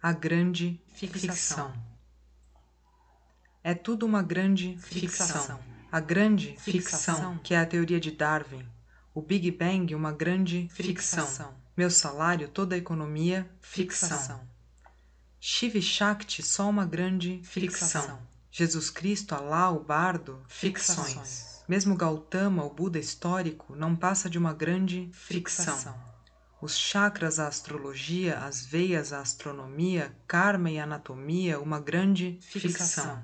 A grande ficção. É tudo uma grande ficção. A grande ficção, que é a teoria de Darwin. O Big Bang, uma grande ficção. Meu salário, toda a economia, ficção. Shiv Shakti, só uma grande ficção. Jesus Cristo, Alá, o bardo, ficções. Mesmo Gautama, o Buda histórico, não passa de uma grande ficção. Os chakras, a astrologia, as veias, a astronomia, karma e anatomia, uma grande ficção.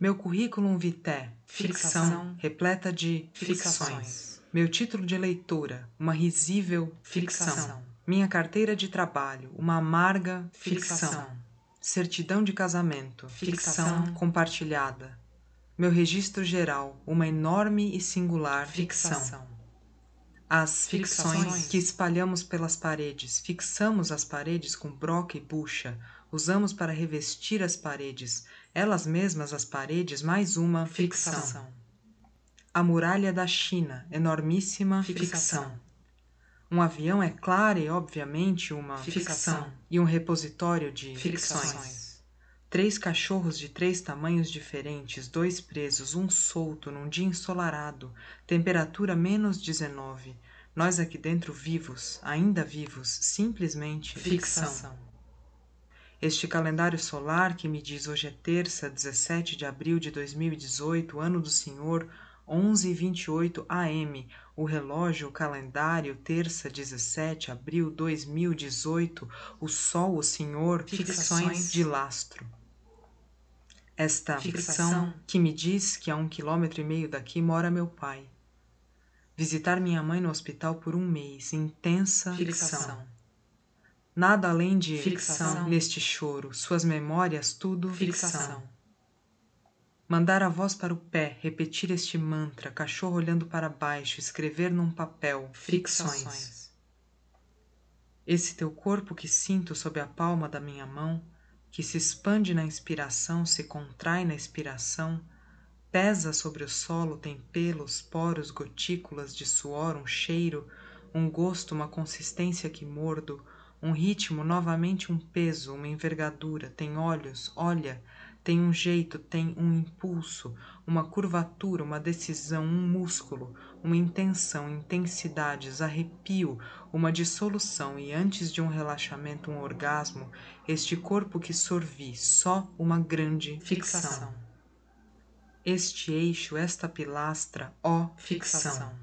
Meu currículo vitae, ficção, repleta de ficções. Meu título de leitura, uma risível ficção. Minha carteira de trabalho, uma amarga ficção. Certidão de casamento, ficção compartilhada. Meu registro geral, uma enorme e singular ficção. As ficções que espalhamos pelas paredes, fixamos as paredes com broca e bucha, usamos para revestir as paredes, elas mesmas as paredes, mais uma ficção. A muralha da China, enormíssima ficção. Um avião é clara e obviamente uma ficção e um repositório de ficções. Três cachorros de três tamanhos diferentes, dois presos, um solto, num dia ensolarado, temperatura menos 19. Nós aqui dentro vivos, ainda vivos, simplesmente ficção. Este calendário solar que me diz hoje é terça, 17 de abril de 2018, ano do Senhor, 11h28 AM. O relógio, o calendário, terça, 17 de abril 2018. O sol, o Senhor, ficções de lastro. Esta ficção que me diz que a um quilômetro e meio daqui mora meu pai. Visitar minha mãe no hospital por um mês, intensa ficção. Nada além de ficção neste choro, suas memórias, tudo ficção. Mandar a voz para o pé, repetir este mantra, cachorro olhando para baixo, escrever num papel, ficções. Esse teu corpo que sinto sob a palma da minha mão, que se expande na inspiração, se contrai na expiração, pesa sobre o solo, tem pelos, poros, gotículas de suor, um cheiro, um gosto, uma consistência que mordo, um ritmo, novamente um peso, uma envergadura, tem olhos, olha, tem um jeito, tem um impulso, uma curvatura, uma decisão, um músculo, uma intenção, intensidades, arrepio, uma dissolução e antes de um relaxamento, um orgasmo, este corpo que sorvi, só uma grande fixação. Este eixo, esta pilastra, ó fixação.